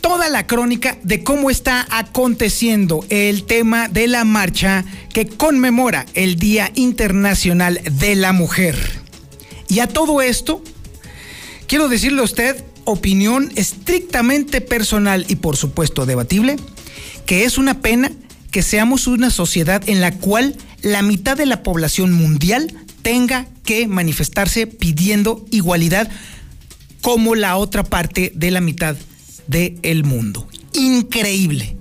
toda la crónica de cómo está aconteciendo el tema de la marcha que conmemora el Día Internacional de la Mujer. Y a todo esto, quiero decirle a usted, opinión estrictamente personal y por supuesto debatible, que es una pena que seamos una sociedad en la cual la mitad de la población mundial tenga que manifestarse pidiendo igualdad como la otra parte de la mitad del mundo. Increíble.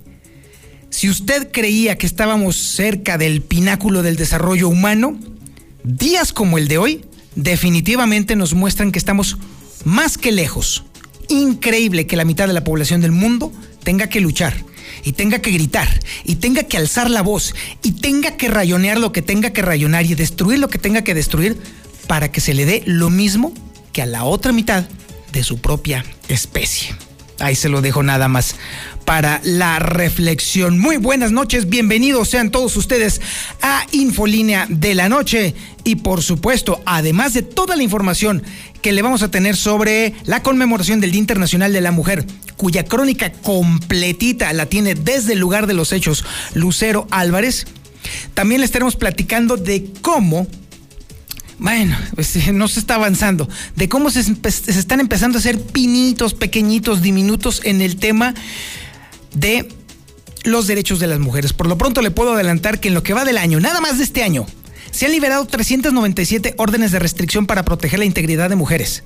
Si usted creía que estábamos cerca del pináculo del desarrollo humano, días como el de hoy definitivamente nos muestran que estamos más que lejos. Increíble que la mitad de la población del mundo tenga que luchar y tenga que gritar y tenga que alzar la voz y tenga que rayonear lo que tenga que rayonar y destruir lo que tenga que destruir para que se le dé lo mismo que a la otra mitad de su propia especie. Ahí se lo dejo nada más para la reflexión. Muy buenas noches, bienvenidos sean todos ustedes a Infolínea de la Noche y por supuesto, además de toda la información que le vamos a tener sobre la conmemoración del Día Internacional de la Mujer, cuya crónica completita la tiene desde el lugar de los hechos Lucero Álvarez, también le estaremos platicando de cómo bueno, pues no se está avanzando, de cómo se, se, están empezando a hacer pinitos, pequeñitos, diminutos en el tema de los derechos de las mujeres. Por lo pronto le puedo adelantar que en lo que va del año, nada más de este año, se han liberado 397 órdenes de restricción para proteger la integridad de mujeres.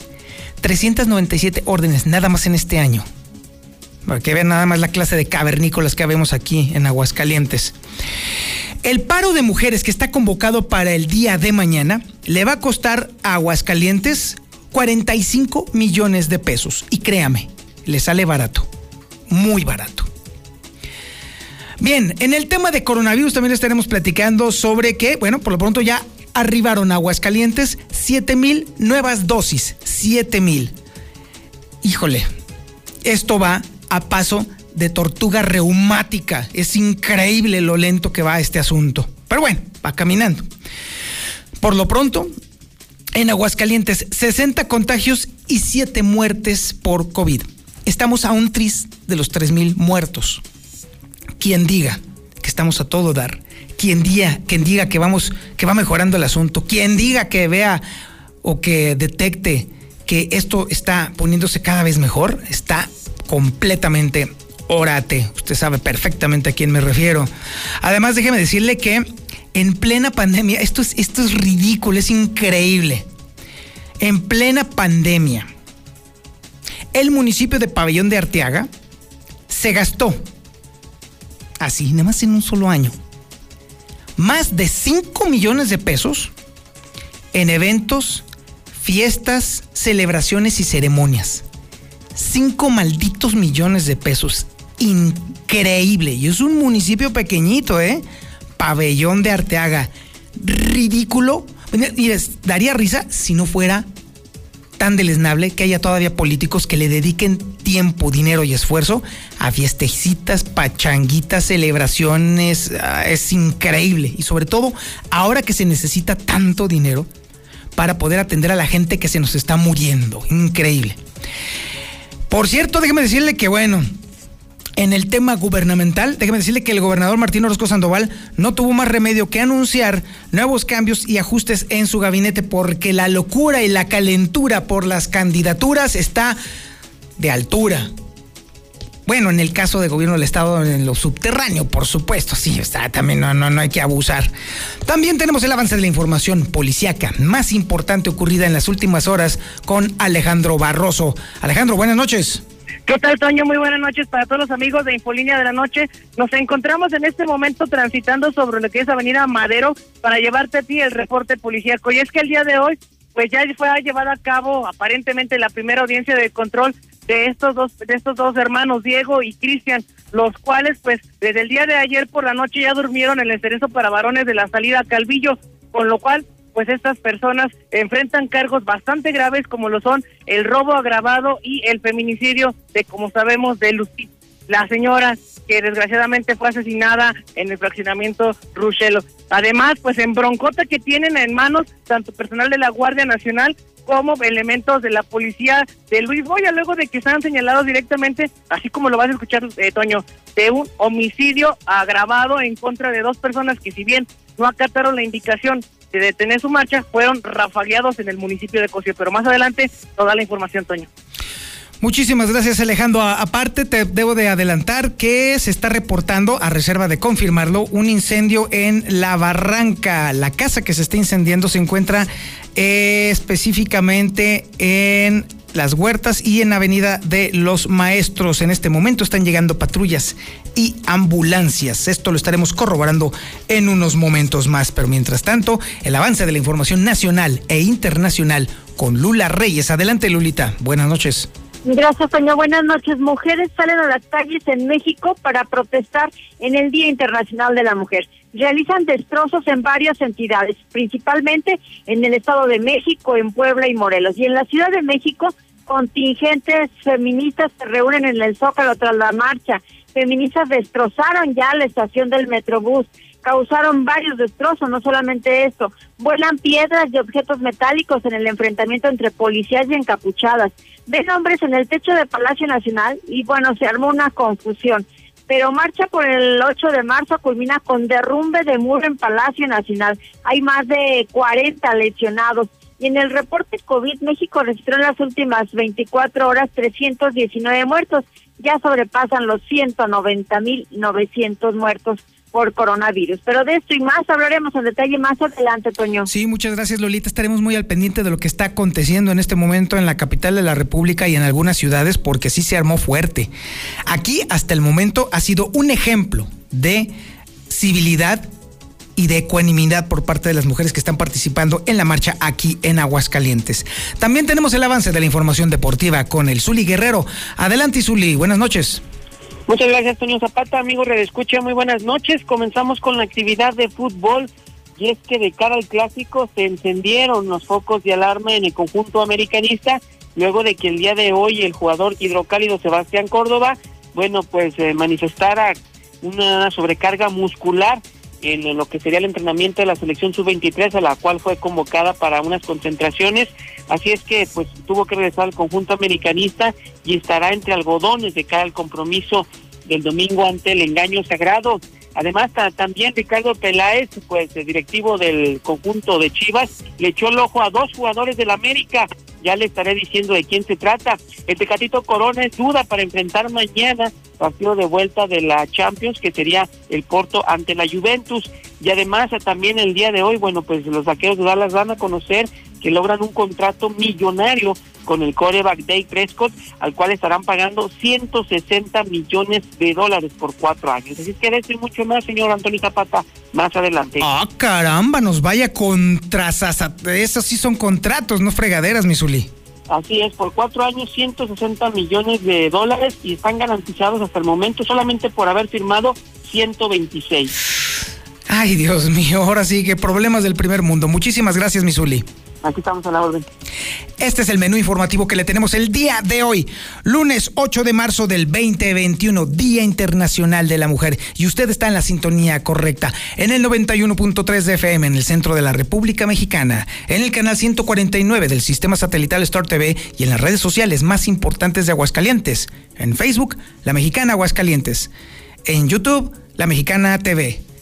397 órdenes, nada más en este año. Para que vean nada más la clase de cavernícolas que vemos aquí en Aguascalientes. El paro de mujeres que está convocado para el día de mañana le va a costar a Aguascalientes 45 millones de pesos. Y créame, le sale barato, muy barato. Bien, en el tema de coronavirus también estaremos platicando sobre que, bueno, por lo pronto ya arribaron a Aguascalientes 7 mil nuevas dosis. 7 mil. Híjole, esto va a paso de tortuga reumática. Es increíble lo lento que va este asunto. Pero bueno, va caminando. Por lo pronto, en Aguascalientes, 60 contagios y 7 muertes por COVID. Estamos a un tris de los 3.000 muertos. Quien diga que estamos a todo dar, quien diga, quien diga que, vamos, que va mejorando el asunto, quien diga que vea o que detecte que esto está poniéndose cada vez mejor, está completamente orate. Usted sabe perfectamente a quién me refiero. Además, déjeme decirle que en plena pandemia, esto es, esto es ridículo, es increíble. En plena pandemia, el municipio de Pabellón de Arteaga se gastó, así, nada más en un solo año, más de 5 millones de pesos en eventos, fiestas, celebraciones y ceremonias. 5 malditos millones de pesos. Increíble. Y es un municipio pequeñito, ¿eh? Pabellón de Arteaga. Ridículo. Y les daría risa si no fuera tan deleznable que haya todavía políticos que le dediquen tiempo, dinero y esfuerzo a fiestecitas, pachanguitas, celebraciones. Es increíble. Y sobre todo, ahora que se necesita tanto dinero para poder atender a la gente que se nos está muriendo. Increíble. Por cierto, déjeme decirle que, bueno, en el tema gubernamental, déjeme decirle que el gobernador Martín Orozco Sandoval no tuvo más remedio que anunciar nuevos cambios y ajustes en su gabinete porque la locura y la calentura por las candidaturas está de altura. Bueno, en el caso de gobierno del Estado, en lo subterráneo, por supuesto, sí, está, también no, no, no hay que abusar. También tenemos el avance de la información policíaca más importante ocurrida en las últimas horas con Alejandro Barroso. Alejandro, buenas noches. ¿Qué tal, Toño? Muy buenas noches para todos los amigos de Infolínea de la Noche. Nos encontramos en este momento transitando sobre lo que es Avenida Madero para llevarte a ti el reporte policíaco. Y es que el día de hoy, pues ya fue llevada a cabo aparentemente la primera audiencia de control de estos dos de estos dos hermanos Diego y Cristian los cuales pues desde el día de ayer por la noche ya durmieron en el cerezo para varones de la salida Calvillo con lo cual pues estas personas enfrentan cargos bastante graves como lo son el robo agravado y el feminicidio de como sabemos de Lucy la señora que desgraciadamente fue asesinada en el fraccionamiento Ruchelo. Además, pues en broncota que tienen en manos tanto personal de la Guardia Nacional como elementos de la policía de Luis Boya, luego de que están señalados directamente, así como lo vas a escuchar, eh, Toño, de un homicidio agravado en contra de dos personas que si bien no acataron la indicación de detener su marcha, fueron rafagueados en el municipio de Cosio. Pero más adelante, toda la información, Toño. Muchísimas gracias Alejandro. Aparte te debo de adelantar que se está reportando, a reserva de confirmarlo, un incendio en La Barranca. La casa que se está incendiando se encuentra eh, específicamente en las huertas y en Avenida de los Maestros. En este momento están llegando patrullas y ambulancias. Esto lo estaremos corroborando en unos momentos más. Pero mientras tanto, el avance de la información nacional e internacional con Lula Reyes. Adelante, Lulita. Buenas noches. Gracias, Toño. Buenas noches. Mujeres salen a las calles en México para protestar en el Día Internacional de la Mujer. Realizan destrozos en varias entidades, principalmente en el Estado de México, en Puebla y Morelos. Y en la Ciudad de México, contingentes feministas se reúnen en el Zócalo tras la marcha. Feministas destrozaron ya la estación del Metrobús causaron varios destrozos, no solamente esto, vuelan piedras y objetos metálicos en el enfrentamiento entre policías y encapuchadas, ven hombres en el techo de Palacio Nacional y bueno, se armó una confusión. Pero marcha por el 8 de marzo culmina con derrumbe de muro en Palacio Nacional. Hay más de 40 lesionados. Y en el reporte COVID, México registró en las últimas 24 horas 319 muertos. Ya sobrepasan los 190.900 muertos por coronavirus. Pero de esto y más hablaremos en detalle más adelante, Toño. Sí, muchas gracias, Lolita. Estaremos muy al pendiente de lo que está aconteciendo en este momento en la capital de la República y en algunas ciudades, porque sí se armó fuerte. Aquí, hasta el momento, ha sido un ejemplo de civilidad y de ecuanimidad por parte de las mujeres que están participando en la marcha aquí en Aguascalientes. También tenemos el avance de la información deportiva con el Zuli Guerrero. Adelante, Zuli. Buenas noches. Muchas gracias, Toño Zapata. Amigo Redescucha, muy buenas noches. Comenzamos con la actividad de fútbol. Y es que de cara al clásico se encendieron los focos de alarma en el conjunto americanista, luego de que el día de hoy el jugador hidrocálido Sebastián Córdoba, bueno, pues eh, manifestara una sobrecarga muscular en lo que sería el entrenamiento de la selección sub-23, a la cual fue convocada para unas concentraciones. Así es que pues tuvo que regresar al conjunto americanista y estará entre algodones de cara al compromiso del domingo ante el engaño sagrado. Además, también Ricardo Peláez, pues directivo del conjunto de Chivas, le echó el ojo a dos jugadores del América. Ya le estaré diciendo de quién se trata. El Tecatito Corona es duda para enfrentar mañana partido de vuelta de la Champions, que sería el Porto ante la Juventus. Y además, también el día de hoy, bueno, pues los vaqueros de Dallas van a conocer que logran un contrato millonario con el coreback Dave Prescott, al cual estarán pagando 160 millones de dólares por cuatro años. Así que y mucho más, señor Antonio Zapata, más adelante. Ah, caramba, nos vaya contra... Esos sí son contratos, no fregaderas, Misuli. Así es, por cuatro años 160 millones de dólares y están garantizados hasta el momento solamente por haber firmado 126. Ay, Dios mío, ahora sí que problemas del primer mundo. Muchísimas gracias, Misuli. Aquí estamos a la orden. Este es el menú informativo que le tenemos el día de hoy, lunes 8 de marzo del 2021, Día Internacional de la Mujer. Y usted está en la sintonía correcta, en el 91.3 de FM en el centro de la República Mexicana, en el canal 149 del sistema satelital Star TV y en las redes sociales más importantes de Aguascalientes. En Facebook, La Mexicana Aguascalientes. En YouTube, La Mexicana TV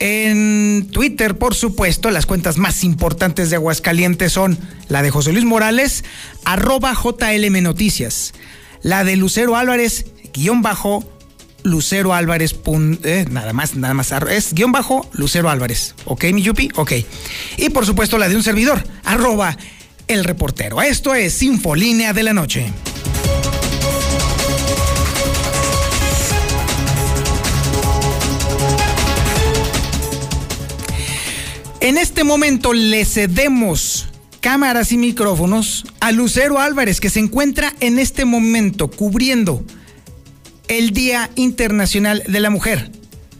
en Twitter, por supuesto, las cuentas más importantes de Aguascalientes son la de José Luis Morales, arroba JLM Noticias, la de Lucero Álvarez, guion bajo Lucero Álvarez. Eh, nada más, nada más. Es guion bajo Lucero Álvarez. ¿Ok, mi Yupi? Ok. Y por supuesto la de un servidor, arroba el reportero. Esto es Infolínea de la Noche. En este momento le cedemos cámaras y micrófonos a Lucero Álvarez, que se encuentra en este momento cubriendo el Día Internacional de la Mujer,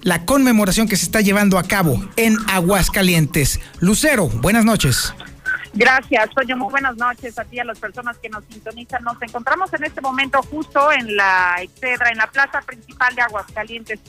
la conmemoración que se está llevando a cabo en Aguascalientes. Lucero, buenas noches. Gracias, Toño. Muy buenas noches a ti y a las personas que nos sintonizan. Nos encontramos en este momento justo en la Excedra, en la plaza principal de Aguascalientes.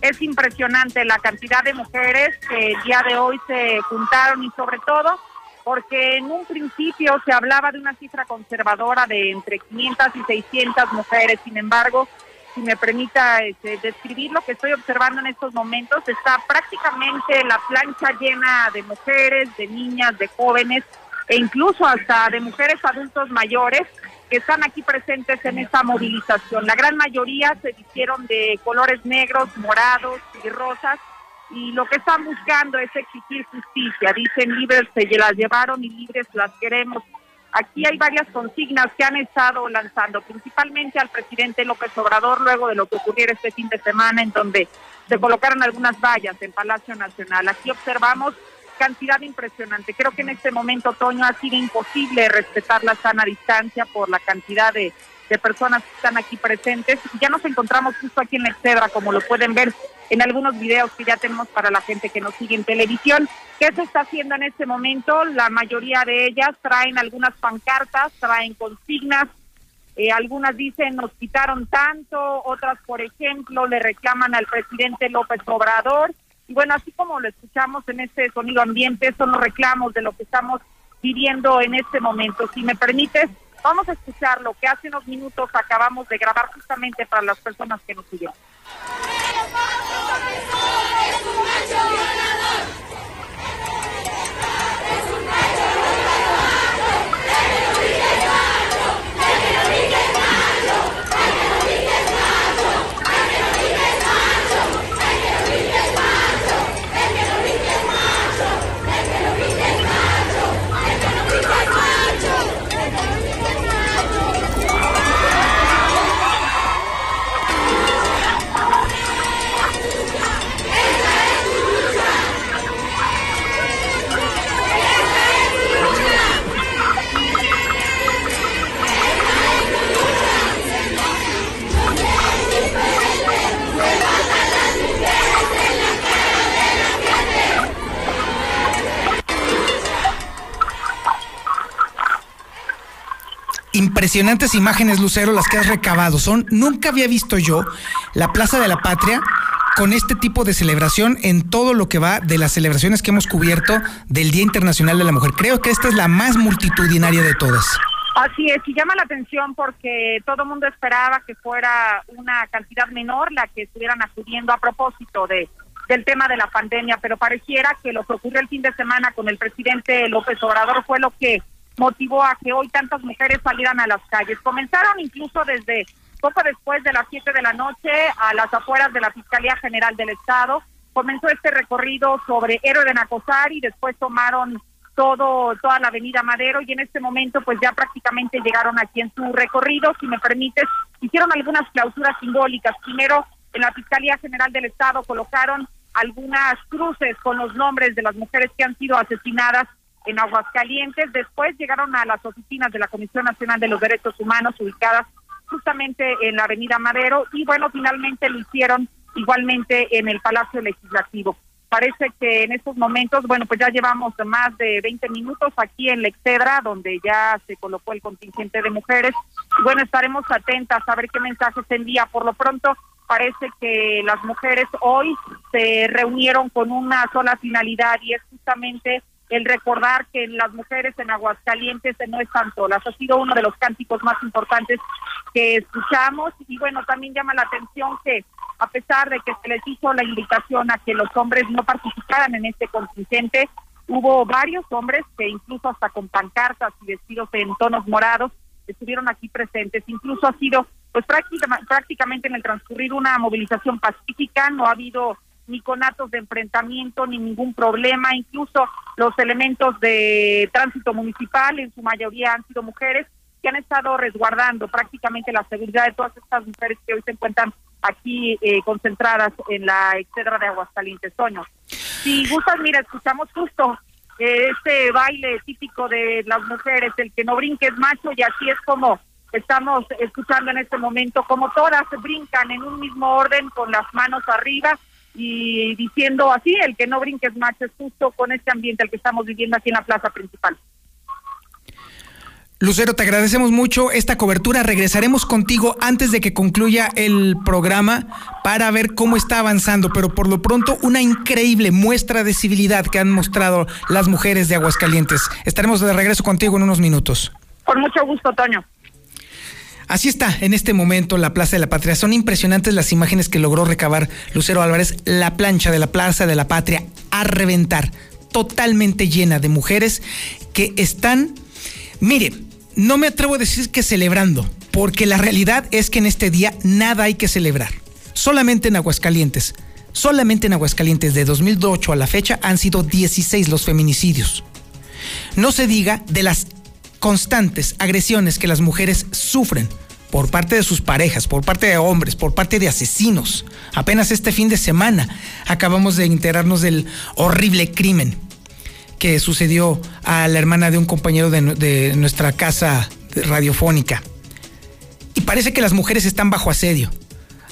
Es impresionante la cantidad de mujeres que día de hoy se juntaron y sobre todo porque en un principio se hablaba de una cifra conservadora de entre 500 y 600 mujeres. Sin embargo, si me permita este, describir lo que estoy observando en estos momentos, está prácticamente la plancha llena de mujeres, de niñas, de jóvenes e incluso hasta de mujeres adultos mayores que están aquí presentes en esta movilización. La gran mayoría se vistieron de colores negros, morados y rosas y lo que están buscando es exigir justicia. Dicen libres se las llevaron y libres las queremos. Aquí hay varias consignas que han estado lanzando, principalmente al presidente López Obrador, luego de lo que ocurriera este fin de semana, en donde se colocaron algunas vallas en Palacio Nacional. Aquí observamos cantidad impresionante. Creo que en este momento, otoño, ha sido imposible respetar la sana distancia por la cantidad de, personas que están aquí presentes. Ya nos encontramos justo aquí en la Excedra, como lo pueden ver en algunos videos que ya tenemos para la gente que nos sigue en televisión. ¿Qué se está haciendo en este momento? La mayoría de ellas traen algunas pancartas, traen consignas. Eh, algunas dicen nos quitaron tanto, otras, por ejemplo, le reclaman al presidente López Obrador y bueno, así como lo escuchamos en este sonido ambiente, son los reclamos de lo que estamos viviendo en este momento. Si me permites, vamos a escuchar lo que hace unos minutos acabamos de grabar justamente para las personas que nos siguen. Impresionantes imágenes, Lucero, las que has recabado. Son, nunca había visto yo la Plaza de la Patria con este tipo de celebración en todo lo que va de las celebraciones que hemos cubierto del Día Internacional de la Mujer. Creo que esta es la más multitudinaria de todas. Así es, y llama la atención porque todo el mundo esperaba que fuera una cantidad menor la que estuvieran acudiendo a propósito de del tema de la pandemia, pero pareciera que lo que ocurrió el fin de semana con el presidente López Obrador fue lo que motivó a que hoy tantas mujeres salieran a las calles. Comenzaron incluso desde poco después de las 7 de la noche a las afueras de la Fiscalía General del Estado. Comenzó este recorrido sobre Héroe de Nacosar y después tomaron todo toda la Avenida Madero y en este momento pues ya prácticamente llegaron aquí en su recorrido. Si me permites, hicieron algunas clausuras simbólicas. Primero, en la Fiscalía General del Estado colocaron algunas cruces con los nombres de las mujeres que han sido asesinadas en Aguascalientes. Después llegaron a las oficinas de la Comisión Nacional de los Derechos Humanos ubicadas justamente en la Avenida Madero y bueno, finalmente lo hicieron igualmente en el Palacio Legislativo. Parece que en estos momentos, bueno, pues ya llevamos más de 20 minutos aquí en la Excedra, donde ya se colocó el contingente de mujeres. Bueno, estaremos atentas a ver qué mensajes envía. Por lo pronto, parece que las mujeres hoy se reunieron con una sola finalidad y es justamente el recordar que las mujeres en Aguascalientes no están solas. Ha sido uno de los cánticos más importantes que escuchamos y bueno, también llama la atención que a pesar de que se les hizo la invitación a que los hombres no participaran en este contingente, hubo varios hombres que incluso hasta con pancartas y vestidos en tonos morados estuvieron aquí presentes. Incluso ha sido pues prácticamente, en el transcurrir una movilización pacífica, no ha habido ni conatos de enfrentamiento, ni ningún problema, incluso los elementos de tránsito municipal, en su mayoría han sido mujeres, que han estado resguardando prácticamente la seguridad de todas estas mujeres que hoy se encuentran aquí eh, concentradas en la exedra de Aguascalientes, Toño. Si gustas, mira, escuchamos justo eh, este baile típico de las mujeres, el que no brinques macho, y así es como estamos escuchando en este momento, como todas brincan en un mismo orden con las manos arriba y diciendo así, el que no brinques macho es justo con este ambiente el que estamos viviendo aquí en la plaza principal. Lucero, te agradecemos mucho esta cobertura. Regresaremos contigo antes de que concluya el programa para ver cómo está avanzando, pero por lo pronto una increíble muestra de civilidad que han mostrado las mujeres de Aguascalientes. Estaremos de regreso contigo en unos minutos. Con mucho gusto, Toño. Así está en este momento la Plaza de la Patria. Son impresionantes las imágenes que logró recabar Lucero Álvarez. La plancha de la Plaza de la Patria a reventar, totalmente llena de mujeres que están, mire, no me atrevo a decir que celebrando, porque la realidad es que en este día nada hay que celebrar. Solamente en Aguascalientes, solamente en Aguascalientes de 2008 a la fecha han sido 16 los feminicidios. No se diga de las constantes agresiones que las mujeres sufren por parte de sus parejas, por parte de hombres, por parte de asesinos. Apenas este fin de semana acabamos de enterarnos del horrible crimen que sucedió a la hermana de un compañero de, nuestra casa radiofónica. Y parece que las mujeres están bajo asedio.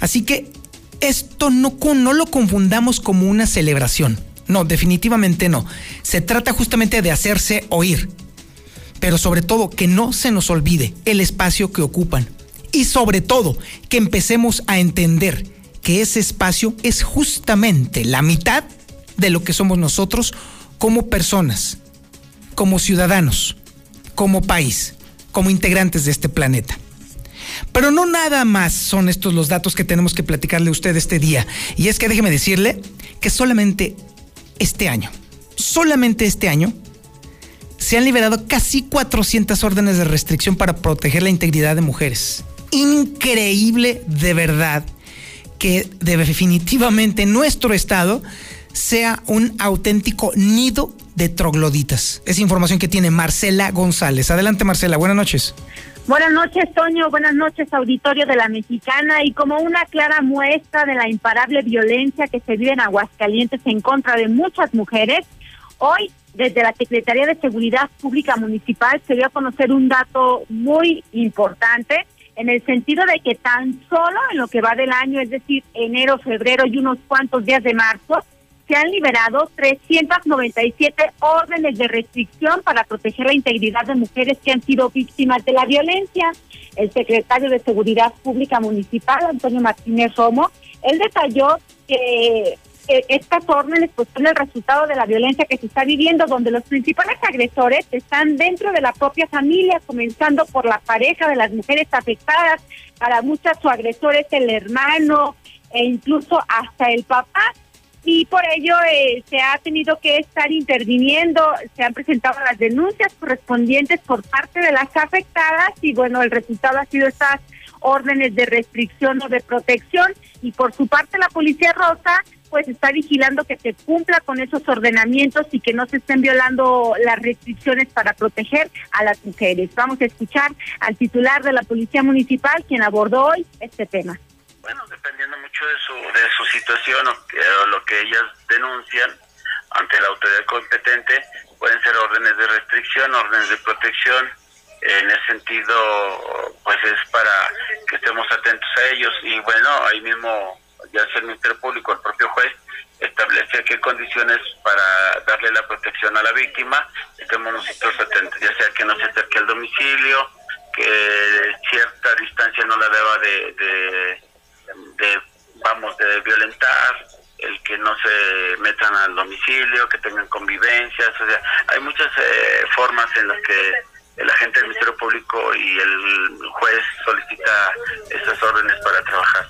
Así que esto no, no lo confundamos como una celebración. No, definitivamente no. Se trata justamente de hacerse oír, pero sobre todo que no se nos olvide el espacio que ocupan y sobre todo que empecemos a entender que ese espacio es justamente la mitad de lo que somos nosotros como personas, como ciudadanos, como país, como integrantes de este planeta. Pero no nada más son estos los datos que tenemos que platicarle a usted este día. Y es que déjeme decirle que solamente este año, solamente este año, se han liberado casi 400 órdenes de restricción para proteger la integridad de mujeres. Increíble de verdad que definitivamente nuestro estado sea un auténtico nido de trogloditas. Es información que tiene Marcela González. Adelante Marcela, buenas noches. Buenas noches, Toño. Buenas noches, auditorio de la Mexicana. Y como una clara muestra de la imparable violencia que se vive en Aguascalientes en contra de muchas mujeres, hoy desde la Secretaría de Seguridad Pública Municipal se dio a conocer un dato muy importante en el sentido de que tan solo en lo que va del año, es decir, enero, febrero y unos cuantos días de marzo, se han liberado 397 órdenes de restricción para proteger la integridad de mujeres que han sido víctimas de la violencia. El secretario de Seguridad Pública Municipal, Antonio Martínez Romo, él detalló que estas órdenes pues son el resultado de la violencia que se está viviendo, donde los principales agresores están dentro de la propia familia, comenzando por la pareja de las mujeres afectadas. Para muchas su agresor es el hermano e incluso hasta el papá. Y por ello eh, se ha tenido que estar interviniendo, se han presentado las denuncias correspondientes por parte de las afectadas y bueno, el resultado ha sido estas órdenes de restricción o de protección y por su parte la Policía Rosa pues está vigilando que se cumpla con esos ordenamientos y que no se estén violando las restricciones para proteger a las mujeres. Vamos a escuchar al titular de la Policía Municipal quien abordó hoy este tema. Bueno, dependiendo mucho de su, de su situación o, lo que ellas denuncian ante la autoridad competente, pueden ser órdenes de restricción, órdenes de protección. En ese sentido, pues es para que estemos atentos a ellos y bueno, ahí mismo ya sea el Ministerio Público, el propio juez, establece qué condiciones para darle la protección a la víctima, estemos nosotros atentos, ya sea que no se acerque al domicilio, que cierta distancia no la deba de, de, vamos, de violentar, el que no se metan al domicilio, que tengan convivencias, o sea, hay muchas eh, formas en las que el agente del Ministerio Público y el juez solicita esas órdenes para trabajar.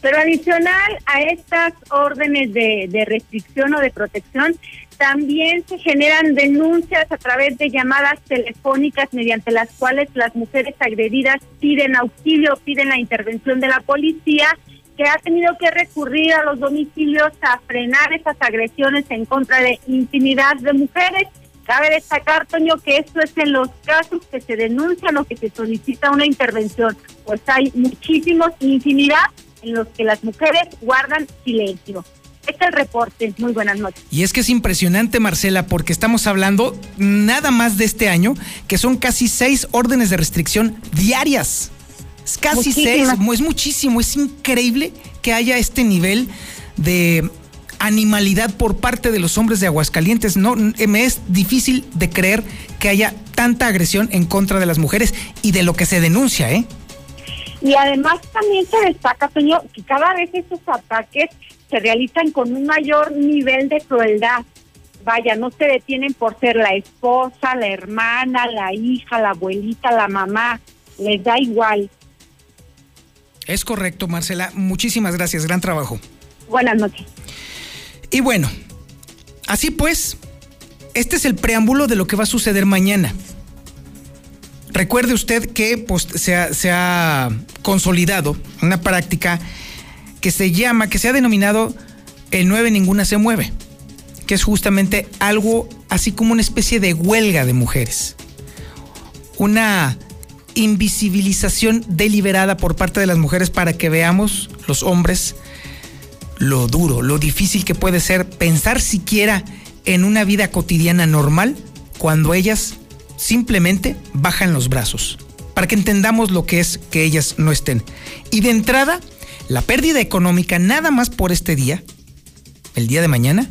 Pero adicional a estas órdenes de, de restricción o de protección, también se generan denuncias a través de llamadas telefónicas mediante las cuales las mujeres agredidas piden auxilio, piden la intervención de la policía que ha tenido que recurrir a los domicilios a frenar esas agresiones en contra de intimidad de mujeres. Cabe destacar, Toño, que esto es en los casos que se denuncian o que se solicita una intervención, pues hay muchísimos, infinidad en los que las mujeres guardan silencio. Este es el reporte. Muy buenas noches. Y es que es impresionante, Marcela, porque estamos hablando nada más de este año, que son casi seis órdenes de restricción diarias. Es casi seis, es muchísimo, es increíble que haya este nivel de animalidad por parte de los hombres de Aguascalientes. No, me es difícil de creer que haya tanta agresión en contra de las mujeres y de lo que se denuncia, ¿eh? Y además también se destaca, señor, que cada vez esos ataques se realizan con un mayor nivel de crueldad. Vaya, no se detienen por ser la esposa, la hermana, la hija, la abuelita, la mamá, les da igual. Es correcto, Marcela. Muchísimas gracias. Gran trabajo. Buenas noches. Y bueno, así pues, este es el preámbulo de lo que va a suceder mañana. Recuerde usted que pues, se, ha, se ha consolidado una práctica que se llama, que se ha denominado el 9 ninguna se mueve, que es justamente algo así como una especie de huelga de mujeres. Una invisibilización deliberada por parte de las mujeres para que veamos los hombres lo duro, lo difícil que puede ser pensar siquiera en una vida cotidiana normal cuando ellas simplemente bajan los brazos, para que entendamos lo que es que ellas no estén. Y de entrada, la pérdida económica nada más por este día, el día de mañana,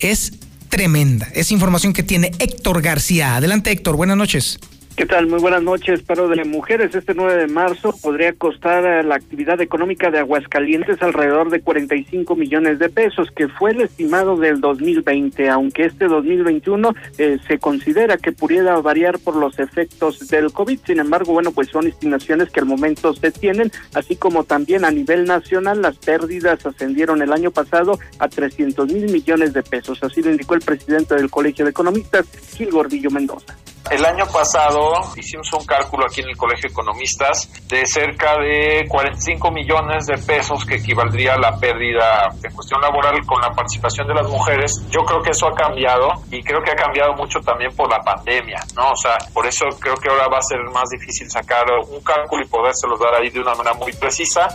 es tremenda. Es información que tiene Héctor García. Adelante Héctor, buenas noches. ¿Qué tal? Muy buenas noches. Paro de mujeres este 9 de marzo podría costar la actividad económica de Aguascalientes alrededor de 45 millones de pesos, que fue el estimado del 2020, aunque este 2021 eh, se considera que pudiera variar por los efectos del COVID. Sin embargo, bueno, pues son estimaciones que al momento se tienen, así como también a nivel nacional las pérdidas ascendieron el año pasado a 300 mil millones de pesos. Así lo indicó el presidente del Colegio de Economistas, Gil Gordillo Mendoza. El año pasado hicimos un cálculo aquí en el Colegio de Economistas de cerca de 45 millones de pesos que equivaldría a la pérdida de cuestión laboral con la participación de las mujeres. Yo creo que eso ha cambiado y creo que ha cambiado mucho también por la pandemia, ¿no? O sea, por eso creo que ahora va a ser más difícil sacar un cálculo y podérselos dar ahí de una manera muy precisa.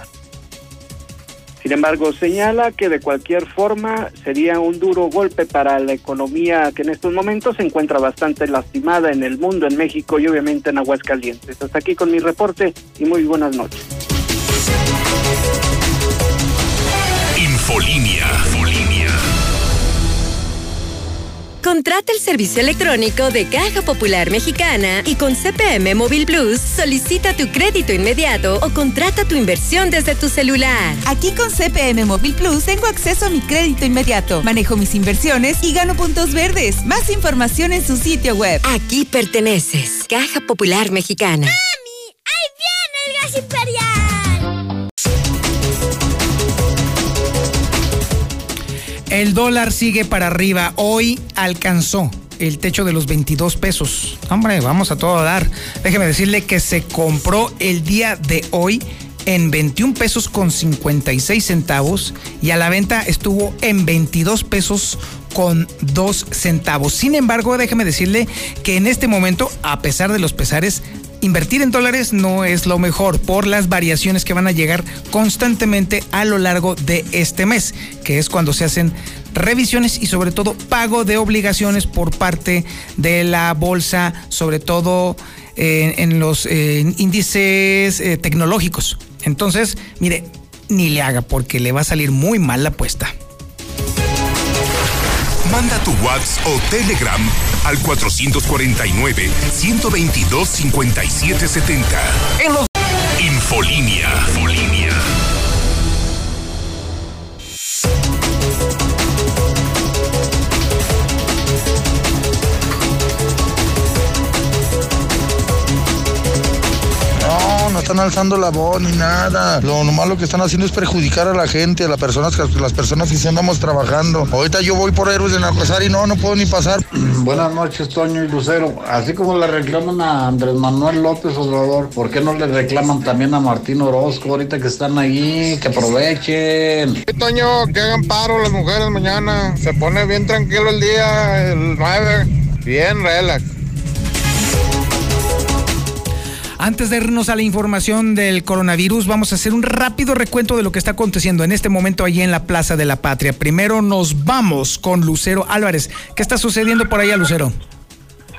Sin embargo, señala que de cualquier forma sería un duro golpe para la economía que en estos momentos se encuentra bastante lastimada en el mundo, en México y obviamente en Aguascalientes. Hasta aquí con mi reporte y muy buenas noches. Infolínea. Contrata el servicio electrónico de Caja Popular Mexicana y con CPM Móvil Plus solicita tu crédito inmediato o contrata tu inversión desde tu celular. Aquí con CPM Móvil Plus tengo acceso a mi crédito inmediato, manejo mis inversiones y gano puntos verdes. Más información en su sitio web. Aquí perteneces. Caja Popular Mexicana. El dólar sigue para arriba. Hoy alcanzó el techo de los 22 pesos. Hombre, vamos a todo dar. Déjeme decirle que se compró el día de hoy en 21 pesos con 56 centavos y a la venta estuvo en 22 pesos con 2 centavos. Sin embargo, déjeme decirle que en este momento, a pesar de los pesares, invertir en dólares no es lo mejor por las variaciones que van a llegar constantemente a lo largo de este mes, que es cuando se hacen revisiones y sobre todo pago de obligaciones por parte de la bolsa, sobre todo eh, en los eh, índices eh, tecnológicos. Entonces, mire, ni le haga porque le va a salir muy mal la apuesta. Manda tu WhatsApp o Telegram al 449-122-5770. En los... Infolínea. Están alzando la voz ni nada. Lo nomás lo que están haciendo es perjudicar a la gente, a las personas que, las personas que sí andamos trabajando. Ahorita yo voy por héroes de Nacosar y no, no puedo ni pasar. Buenas noches, Toño y Lucero. Así como le reclaman a Andrés Manuel López Obrador, ¿por qué no le reclaman también a Martín Orozco ahorita que están ahí? Que aprovechen. Toño, que hagan paro las mujeres mañana. Se pone bien tranquilo el día, el 9. Bien, relax. Antes de irnos a la información del coronavirus, vamos a hacer un rápido recuento de lo que está aconteciendo en este momento allí en la Plaza de la Patria. Primero nos vamos con Lucero Álvarez. ¿Qué está sucediendo por allá, Lucero?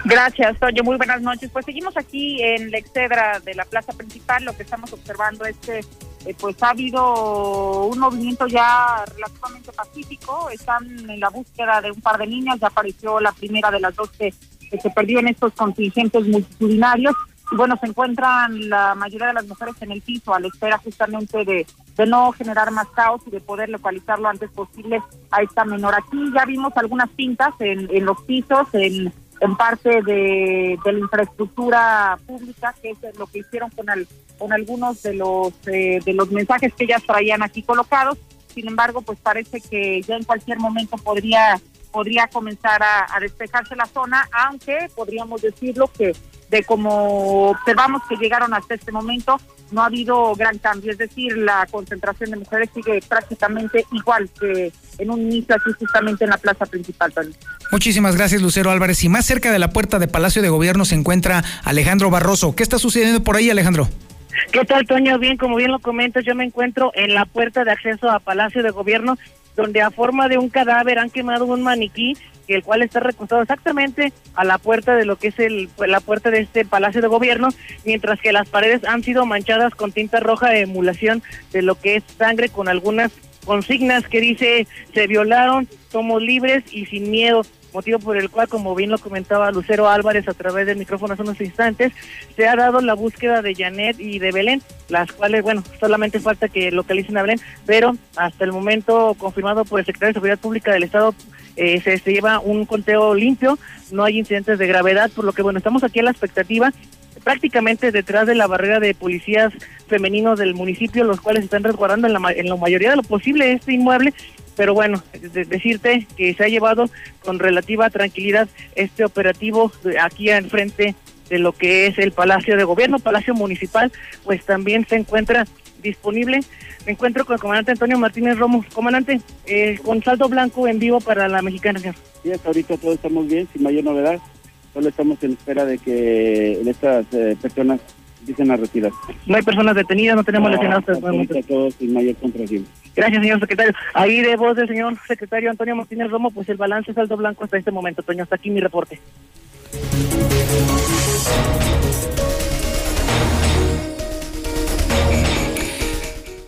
Gracias, Toño. Muy buenas noches. Pues seguimos aquí en la excedra de la plaza principal. Lo que estamos observando es que eh, pues ha habido un movimiento ya relativamente pacífico. Están en la búsqueda de un par de niñas. Ya apareció la primera de las dos que, que se perdió en estos contingentes multitudinarios bueno, se encuentran la mayoría de las mujeres en el piso a la espera justamente de, de no generar más caos y de poder localizar lo antes posible a esta menor. Aquí ya vimos algunas pintas en, los pisos, en, en parte de, de, la infraestructura pública, que es lo que hicieron con, el, con algunos de los, eh, de los mensajes que ellas traían aquí colocados. Sin embargo, pues parece que ya en cualquier momento podría podría comenzar a, a despejarse la zona, aunque podríamos decirlo que de como observamos que llegaron hasta este momento, no ha habido gran cambio, es decir, la concentración de mujeres sigue prácticamente igual que en un inicio aquí justamente en la plaza principal. Muchísimas gracias, Lucero Álvarez. Y más cerca de la puerta de Palacio de Gobierno se encuentra Alejandro Barroso. ¿Qué está sucediendo por ahí, Alejandro? ¿Qué tal, Toño? Bien, como bien lo comentas, yo me encuentro en la puerta de acceso a Palacio de Gobierno, donde a forma de un cadáver han quemado un maniquí el cual está recostado exactamente a la puerta de lo que es el la puerta de este Palacio de Gobierno, mientras que las paredes han sido manchadas con tinta roja de emulación de lo que es sangre con algunas consignas que dice se violaron, somos libres y sin miedo motivo por el cual, como bien lo comentaba Lucero Álvarez a través del micrófono hace unos instantes, se ha dado la búsqueda de Janet y de Belén, las cuales, bueno, solamente falta que localicen a Belén, pero hasta el momento confirmado por el secretario de Seguridad Pública del Estado, eh, se, lleva un conteo limpio, no hay incidentes de gravedad, por lo que bueno, estamos aquí a la expectativa prácticamente detrás de la barrera de policías femeninos del municipio, los cuales están resguardando en la, en la mayoría de lo posible este inmueble, pero bueno, decirte que se ha llevado con relativa tranquilidad este operativo aquí al frente de lo que es el Palacio de Gobierno, Palacio Municipal, pues también se encuentra disponible. Me encuentro con el comandante Antonio Martínez Romo. Comandante, eh, con saldo blanco en vivo para la mexicana. Sí, hasta ahorita todos estamos bien, sin mayor novedad. Solo estamos en espera de que estas eh, personas empiecen a retirar. No hay personas detenidas, no tenemos lesionados. todos sin mayor. Gracias, señor secretario. Ahí de voz del señor secretario Antonio Martínez Romo, pues el balance saldo blanco hasta este momento. Toño, hasta aquí mi reporte.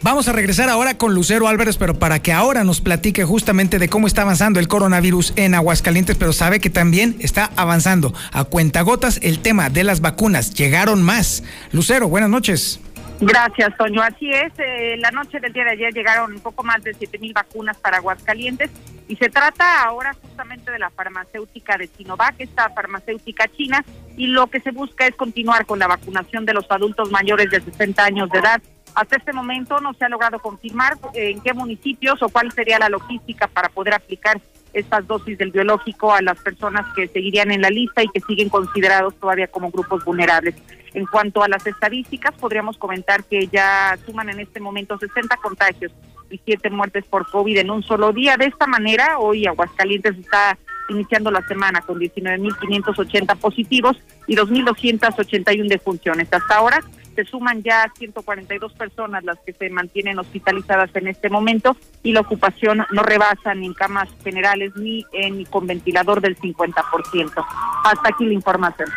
Vamos a regresar ahora con Lucero Álvarez, pero para que ahora nos platique justamente de cómo está avanzando el coronavirus en Aguascalientes, pero sabe que también está avanzando a cuentagotas el tema de las vacunas. Llegaron más. Lucero, buenas noches. Gracias, Toño. Así es, eh, la noche del día de ayer llegaron un poco más de siete mil vacunas para Aguascalientes y se trata ahora justamente de la farmacéutica de Sinovac, esta farmacéutica china, y lo que se busca es continuar con la vacunación de los adultos mayores de 60 años de edad hasta este momento no se ha logrado confirmar eh, en qué municipios o cuál sería la logística para poder aplicar estas dosis del biológico a las personas que seguirían en la lista y que siguen considerados todavía como grupos vulnerables. En cuanto a las estadísticas, podríamos comentar que ya suman en este momento 60 contagios y 7 muertes por COVID en un solo día. De esta manera, hoy Aguascalientes está iniciando la semana con 19.580 positivos y 2.281 defunciones. Hasta ahora se suman ya 142 personas las que se mantienen hospitalizadas en este momento y la ocupación no rebasa ni en camas generales ni en con ventilador del 50%. Hasta aquí la información.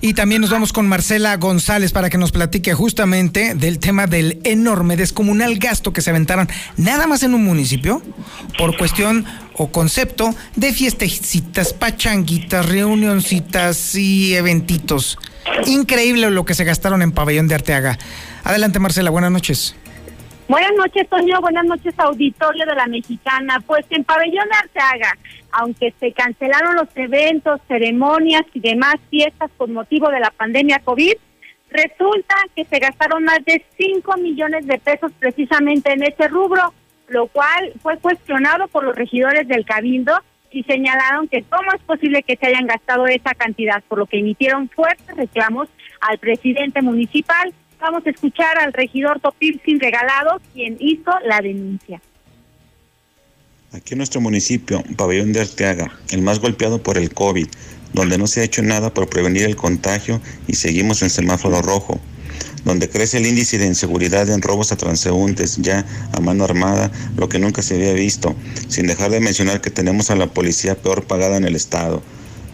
Y también nos vamos con Marcela González para que nos platique justamente del tema del enorme descomunal gasto que se aventaron nada más en un municipio por cuestión o concepto de fiestecitas, pachanguitas, reunioncitas y eventitos. Increíble lo que se gastaron en Pabellón de Arteaga. Adelante, Marcela, buenas noches. Buenas noches, Toño. Buenas noches, auditorio de la Mexicana. Pues en Pabellón de Arteaga, aunque se cancelaron los eventos, ceremonias y demás fiestas con motivo de la pandemia COVID, Resulta que se gastaron más de 5 millones de pesos precisamente en ese rubro, lo cual fue cuestionado por los regidores del Cabildo y señalaron que cómo es posible que se hayan gastado esa cantidad, por lo que emitieron fuertes reclamos al presidente municipal. Vamos a escuchar al regidor Topir Sin Regalado, quien hizo la denuncia. Aquí en nuestro municipio, Pabellón de Arteaga, el más golpeado por el COVID, donde no se ha hecho nada por prevenir el contagio y seguimos en semáforo rojo, donde crece el índice de inseguridad en robos a transeúntes ya a mano armada, lo que nunca se había visto, sin dejar de mencionar que tenemos a la policía peor pagada en el estado.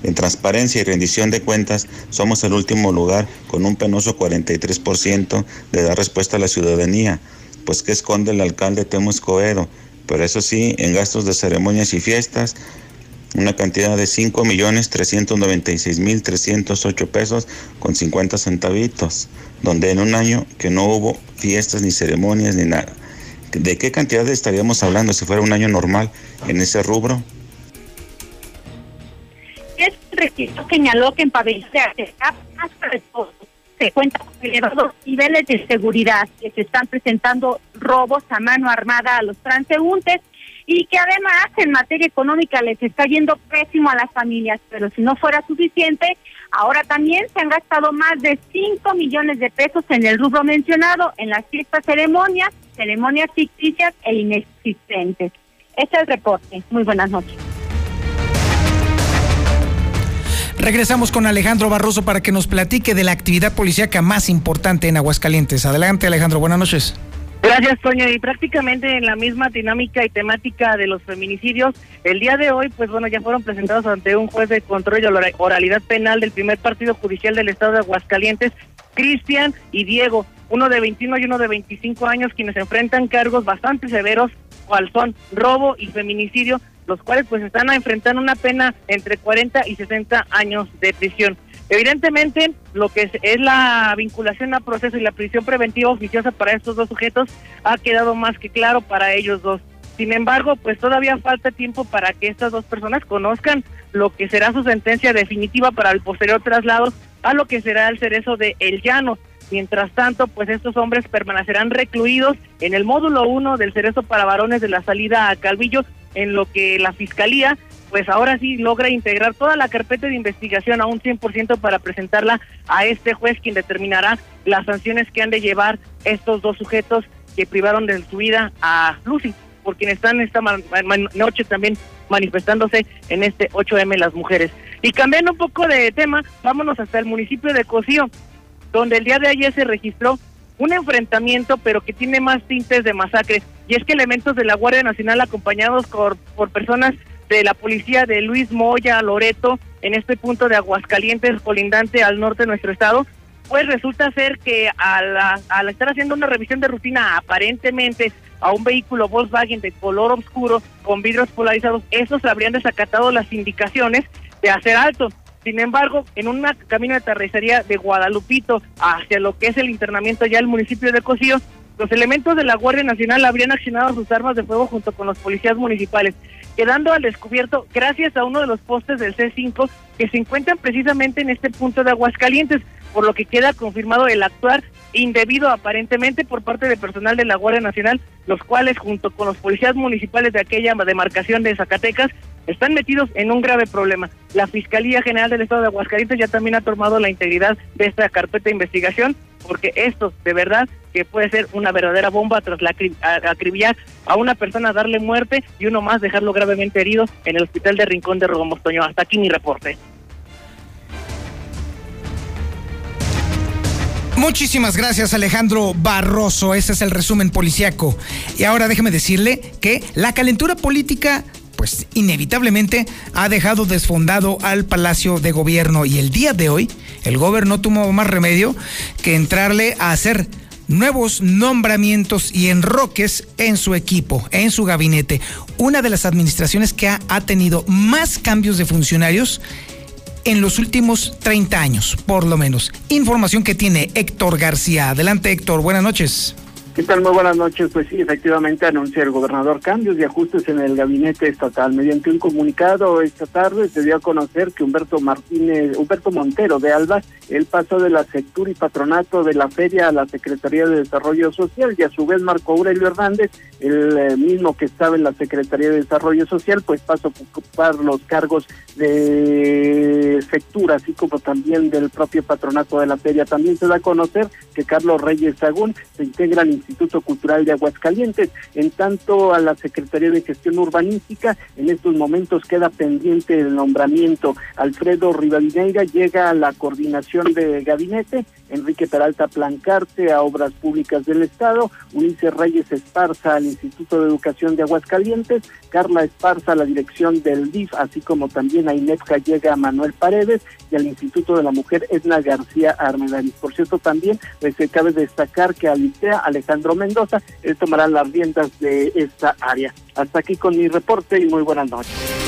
En transparencia y rendición de cuentas, somos el último lugar con un penoso 43% de dar respuesta a la ciudadanía, pues ¿qué esconde el alcalde Temo Escoedo? Pero eso sí, en gastos de ceremonias y fiestas, una cantidad de 5.396.308 pesos con 50 centavitos, donde en un año que no hubo fiestas ni ceremonias ni nada. ¿De qué cantidad estaríamos hablando si fuera un año normal en ese rubro? Este registro señaló que en pabellón de se cuenta con elevados niveles de seguridad, que se están presentando robos a mano armada a los transeúntes y que además en materia económica les está yendo pésimo a las familias, pero si no fuera suficiente, ahora también se han gastado más de 5 millones de pesos en el rubro mencionado, en las fiestas ceremonias, ceremonias ficticias e inexistentes. Este es el reporte. Muy buenas noches. Regresamos con Alejandro Barroso para que nos platique de la actividad policíaca más importante en Aguascalientes. Adelante, Alejandro. Buenas noches. Gracias, Toño. Y prácticamente en la misma dinámica y temática de los feminicidios, el día de hoy, pues bueno, ya fueron presentados ante un juez de control y oralidad penal del primer partido judicial del estado de Aguascalientes, Cristian y Diego, uno de 21 y uno de 25 años, quienes enfrentan cargos bastante severos, cual son robo y feminicidio, los cuales pues están a enfrentar una pena entre 40 y 60 años de prisión. Evidentemente, lo que es, la vinculación a proceso y la prisión preventiva oficiosa para estos dos sujetos ha quedado más que claro para ellos dos. Sin embargo, pues todavía falta tiempo para que estas dos personas conozcan lo que será su sentencia definitiva para el posterior traslado a lo que será el cerezo de El Llano. Mientras tanto, pues estos hombres permanecerán recluidos en el módulo 1 del cerezo para varones de la salida a Calvillo, en lo que la Fiscalía pues ahora sí logra integrar toda la carpeta de investigación a un 100% para presentarla a este juez quien determinará las sanciones que han de llevar estos dos sujetos que privaron de su vida a Lucy, por quienes están esta noche también manifestándose en este 8M las mujeres. Y cambiando un poco de tema, vámonos hasta el municipio de Cocío, donde el día de ayer se registró un enfrentamiento, pero que tiene más tintes de masacre. Y es que elementos de la Guardia Nacional acompañados por, por personas de la policía de Luis Moya Loreto en este punto de Aguascalientes, colindante al norte de nuestro estado, pues resulta ser que al, estar haciendo una revisión de rutina aparentemente a un vehículo Volkswagen de color oscuro con vidrios polarizados, esos habrían desacatado las indicaciones de hacer alto. Sin embargo, en un camino de terracería de Guadalupito hacia lo que es el internamiento ya el municipio de Cocío, los elementos de la Guardia Nacional habrían accionado sus armas de fuego junto con los policías municipales quedando al descubierto gracias a uno de los postes del C5 que se encuentran precisamente en este punto de Aguascalientes, por lo que queda confirmado el actuar indebido aparentemente por parte del personal de la Guardia Nacional, los cuales junto con los policías municipales de aquella demarcación de Zacatecas están metidos en un grave problema. La Fiscalía General del Estado de Aguascalientes ya también ha tomado la integridad de esta carpeta de investigación, porque esto de verdad que puede ser una verdadera bomba tras la acribillar a una persona, darle muerte y uno más dejarlo gravemente herido en el hospital de Rincón de Rogomostoño. Hasta aquí mi reporte. Muchísimas gracias Alejandro Barroso, ese es el resumen policiaco. Y ahora déjeme decirle que la calentura política pues inevitablemente ha dejado desfondado al Palacio de Gobierno y el día de hoy el gobierno no tuvo más remedio que entrarle a hacer nuevos nombramientos y enroques en su equipo, en su gabinete. Una de las administraciones que ha, ha tenido más cambios de funcionarios en los últimos 30 años, por lo menos. Información que tiene Héctor García. Adelante, Héctor. Buenas noches. ¿Qué tal? Muy buenas noches. Pues sí, efectivamente anuncia el gobernador cambios y ajustes en el gabinete estatal. Mediante un comunicado esta tarde se dio a conocer que Humberto Martínez, Humberto Montero de Alba, él pasó de la sectura y patronato de la feria a la Secretaría de Desarrollo Social y a su vez Marco Aurelio Hernández, el eh, mismo que estaba en la Secretaría de Desarrollo Social, pues pasó a ocupar los cargos de sectura, así como también del propio patronato de la feria. También se da a conocer que Carlos Reyes Sagún se integra al Instituto Cultural de Aguascalientes. En tanto, a la Secretaría de Gestión Urbanística, en estos momentos queda pendiente el nombramiento. Alfredo Rivadeneira llega a la coordinación de gabinete, Enrique Peralta Plancarte a Obras Públicas del Estado, Ulises Reyes Esparza al Instituto de Educación de Aguascalientes, Carla Esparza a la dirección del DIF, así como también a INEFCA llega Manuel Paredes y al Instituto de la Mujer Edna García Armendariz. Por cierto, también pues, cabe destacar que Alicia Alejandro Mendoza, él tomará las riendas de esta área. Hasta aquí con mi reporte y muy buenas noches.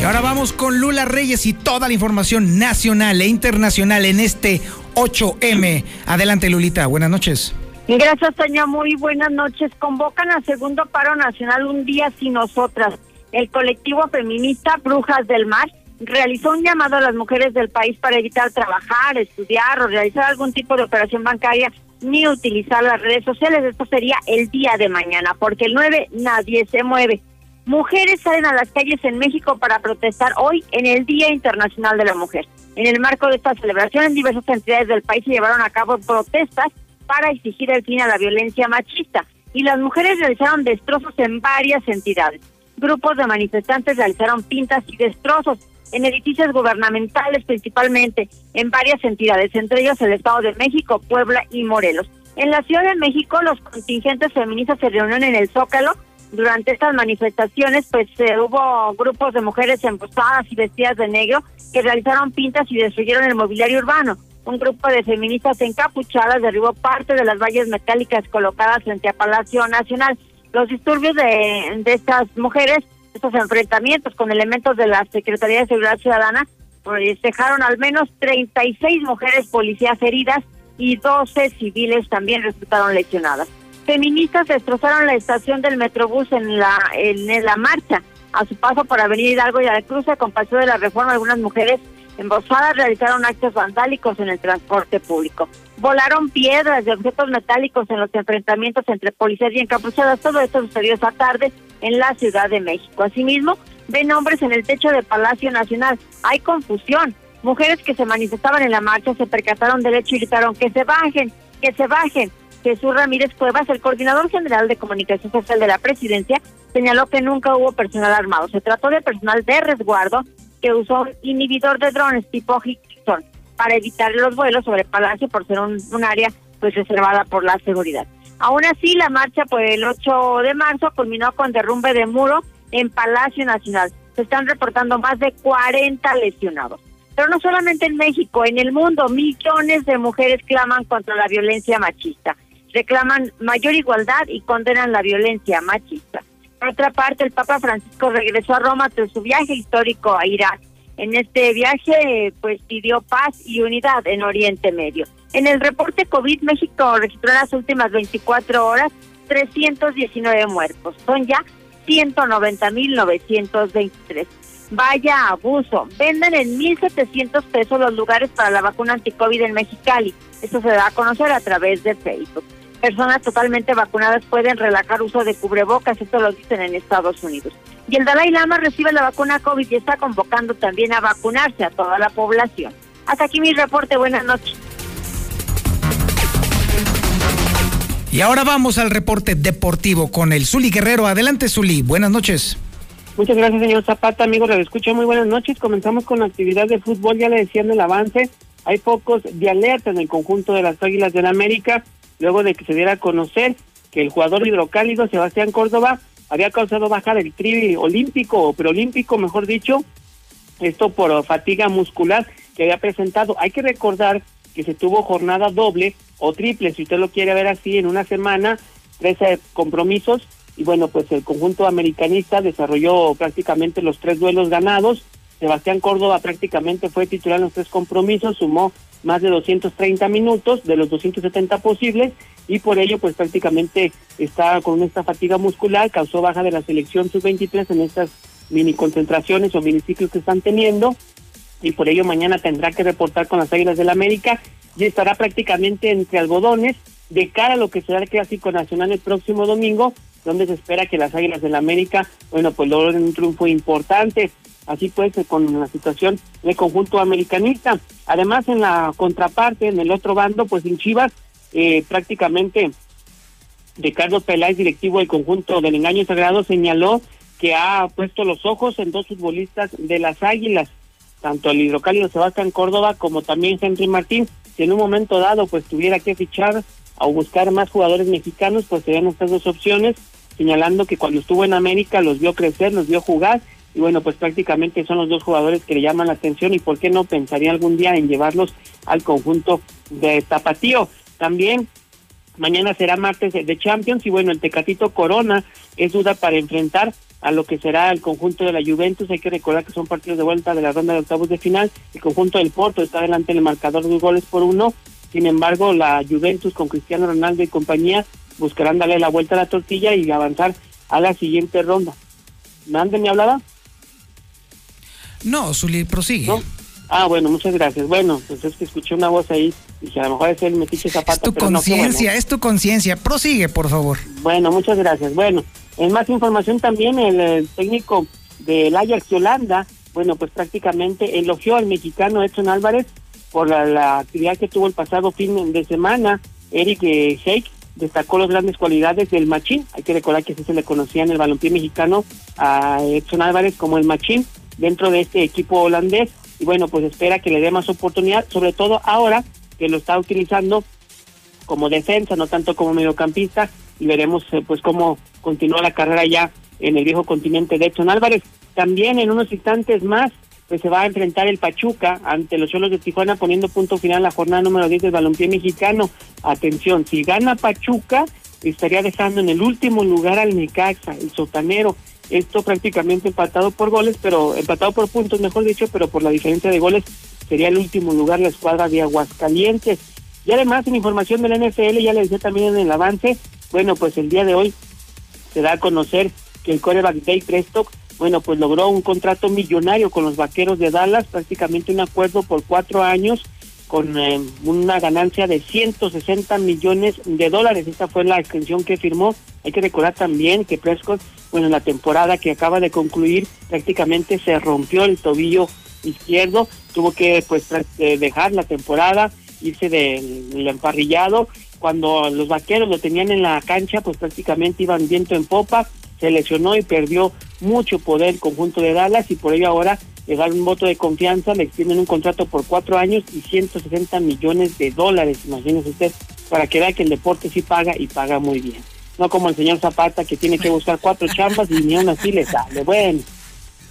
Y ahora vamos con Lula Reyes y toda la información nacional e internacional en este 8M. Adelante, Lulita. Buenas noches. Gracias, Toño. Muy buenas noches. Convocan a segundo paro nacional un día sin nosotras. El colectivo feminista Brujas del Mar realizó un llamado a las mujeres del país para evitar trabajar, estudiar o realizar algún tipo de operación bancaria ni utilizar las redes sociales. Esto sería el día de mañana, porque el 9 nadie se mueve. Mujeres salen a las calles en México para protestar hoy en el Día Internacional de la Mujer. En el marco de esta celebración, en diversas entidades del país se llevaron a cabo protestas para exigir el fin a la violencia machista y las mujeres realizaron destrozos en varias entidades. Grupos de manifestantes realizaron pintas y destrozos en edificios gubernamentales principalmente, en varias entidades, entre ellos el Estado de México, Puebla y Morelos. En la Ciudad de México, los contingentes feministas se reunieron en el Zócalo. Durante estas manifestaciones, pues eh, hubo grupos de mujeres embosadas y vestidas de negro que realizaron pintas y destruyeron el mobiliario urbano. Un grupo de feministas encapuchadas derribó parte de las vallas metálicas colocadas frente a Palacio Nacional. Los disturbios de, estas mujeres estos enfrentamientos con elementos de la Secretaría de Seguridad Ciudadana pues dejaron al menos 36 mujeres policías heridas y 12 civiles también resultaron lesionadas. Feministas destrozaron la estación del Metrobús en la en la marcha. A su paso por Avenida Hidalgo y a la cruce con Paseo de la Reforma, algunas mujeres embosadas realizaron actos vandálicos en el transporte público. Volaron piedras y objetos metálicos en los enfrentamientos entre policías y encapuchadas. Todo esto sucedió esta tarde en la Ciudad de México. Asimismo, ven hombres en el techo de Palacio Nacional. Hay confusión. Mujeres que se manifestaban en la marcha se percataron del hecho y gritaron que se bajen, que se bajen. Jesús Ramírez Cuevas, el coordinador general de comunicación social de la presidencia, señaló que nunca hubo personal armado. Se trató de personal de resguardo que usó un inhibidor de drones tipo Hickson para evitar los vuelos sobre Palacio por ser un, área pues reservada por la seguridad. Aún así, la marcha por el 8 de marzo culminó con derrumbe de muro en Palacio Nacional. Se están reportando más de 40 lesionados. Pero no solamente en México, en el mundo millones de mujeres claman contra la violencia machista. Reclaman mayor igualdad y condenan la violencia machista. Por otra parte, el Papa Francisco regresó a Roma tras su viaje histórico a Irak. En este viaje, pues pidió paz y unidad en Oriente Medio. En el reporte COVID, México registró en las últimas 24 horas 319 muertos. Son ya 190.923. Vaya abuso. Venden en 1.700 pesos los lugares para la vacuna anticovid en Mexicali. Esto se da a conocer a través de Facebook personas totalmente vacunadas pueden relajar uso de cubrebocas, esto lo dicen en Estados Unidos. Y el Dalai Lama recibe la vacuna COVID y está convocando también a vacunarse a toda la población. Hasta aquí mi reporte, buenas noches. Y ahora vamos al reporte deportivo con el Zuli Guerrero. Adelante, Zuli. Buenas noches. Muchas gracias, señor Zapata. Amigos, le escucho. Muy buenas noches. Comenzamos con la actividad de fútbol. Ya le decían el avance. Hay pocos de alerta en el conjunto de las Águilas del la América luego de que se diera a conocer que el jugador hidrocálido Sebastián Córdoba había causado baja del tri olímpico o preolímpico, mejor dicho, esto por fatiga muscular que había presentado. Hay que recordar que se tuvo jornada doble o triple, si usted lo quiere ver así, en una semana, 13 compromisos, y bueno, pues el conjunto americanista desarrolló prácticamente los tres duelos ganados. Sebastián Córdoba prácticamente fue titular en los tres compromisos, sumó más de 230 minutos de los 270 posibles y por ello pues prácticamente está con esta fatiga muscular, causó baja de la selección sub-23 en estas mini concentraciones o miniciclos que están teniendo y por ello mañana tendrá que reportar con las Águilas del América y estará prácticamente entre algodones de cara a lo que será el Clásico Nacional el próximo domingo, donde se espera que las Águilas del América, bueno, pues logren un triunfo importante. Así pues, con la situación del conjunto americanista. Además, en la contraparte, en el otro bando, pues en Chivas, eh, prácticamente Ricardo Peláez, directivo del conjunto del engaño sagrado, señaló que ha puesto los ojos en dos futbolistas de las Águilas, tanto el hidrocálido Sebastián Córdoba como también Henry Martín, si en un momento dado pues tuviera que fichar o buscar más jugadores mexicanos, pues serían estas dos opciones, señalando que cuando estuvo en América los vio crecer, los vio jugar, y bueno, pues prácticamente son los dos jugadores que le llaman la atención y por qué no pensaría algún día en llevarlos al conjunto de Tapatío. También mañana será martes de Champions y bueno, el Tecatito Corona es duda para enfrentar a lo que será el conjunto de la Juventus. Hay que recordar que son partidos de vuelta de la ronda de octavos de final. El conjunto del Porto está delante del marcador de goles por uno. Sin embargo, la Juventus con Cristiano Ronaldo y compañía buscarán darle la vuelta a la tortilla y avanzar a la siguiente ronda. ¿Mande me hablaba? No, Zuli, prosigue. Ah, bueno, muchas gracias. Bueno, pues es que escuché una voz ahí y dije, a lo mejor es el metiche zapato. Es tu conciencia, es tu conciencia. Prosigue, por favor. Bueno, muchas gracias. Bueno, en más información también, el, técnico del Ajax Holanda, bueno, pues prácticamente elogió al mexicano Edson Álvarez por la, actividad que tuvo el pasado fin de semana. Eric Sheik destacó las grandes cualidades del machín. Hay que recordar que así se le conocía en el balompié mexicano a Edson Álvarez como el machín dentro de este equipo holandés y bueno, pues espera que le dé más oportunidad, sobre todo ahora que lo está utilizando como defensa, no tanto como mediocampista y veremos eh, pues cómo continúa la carrera ya en el viejo continente de Edson Álvarez. También en unos instantes más pues se va a enfrentar el Pachuca ante los Cholos de Tijuana poniendo punto final a la jornada número 10 del balompié mexicano. Atención, si gana Pachuca estaría dejando en el último lugar al Necaxa, el sotanero. Esto prácticamente empatado por goles, pero empatado por puntos, mejor dicho, pero por la diferencia de goles sería el último lugar la escuadra de Aguascalientes. Y además, en información del NFL, ya le decía también en el avance, bueno, pues el día de hoy se da a conocer que el coreback Dave Prestock, bueno, pues logró un contrato millonario con los vaqueros de Dallas, prácticamente un acuerdo por cuatro años con eh, una ganancia de 160 millones de dólares. Esta fue la extensión que firmó. Hay que recordar también que Prescott, bueno, en la temporada que acaba de concluir, prácticamente se rompió el tobillo izquierdo, tuvo que pues eh, dejar la temporada, irse del emparrillado. Cuando los vaqueros lo tenían en la cancha, pues prácticamente iban viento en popa, se lesionó y perdió mucho poder el conjunto de Dallas y por ello ahora le dan un voto de confianza, le extienden un contrato por cuatro años y 160 millones de dólares, imagínese usted, para que vea que el deporte sí paga y paga muy bien. No como el señor Zapata que tiene que buscar cuatro chambas y ni aún así le sale. Bueno.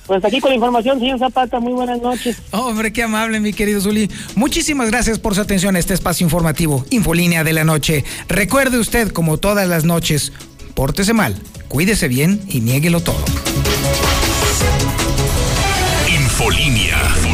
Pues aquí con la información, señor Zapata, muy buenas noches. Hombre, qué amable, mi querido Zuli. Muchísimas gracias por su atención a este espacio informativo, Infolínea de la Noche. Recuerde usted, como todas las noches, pórtese mal, cuídese bien y niéguelo todo. Infolinia.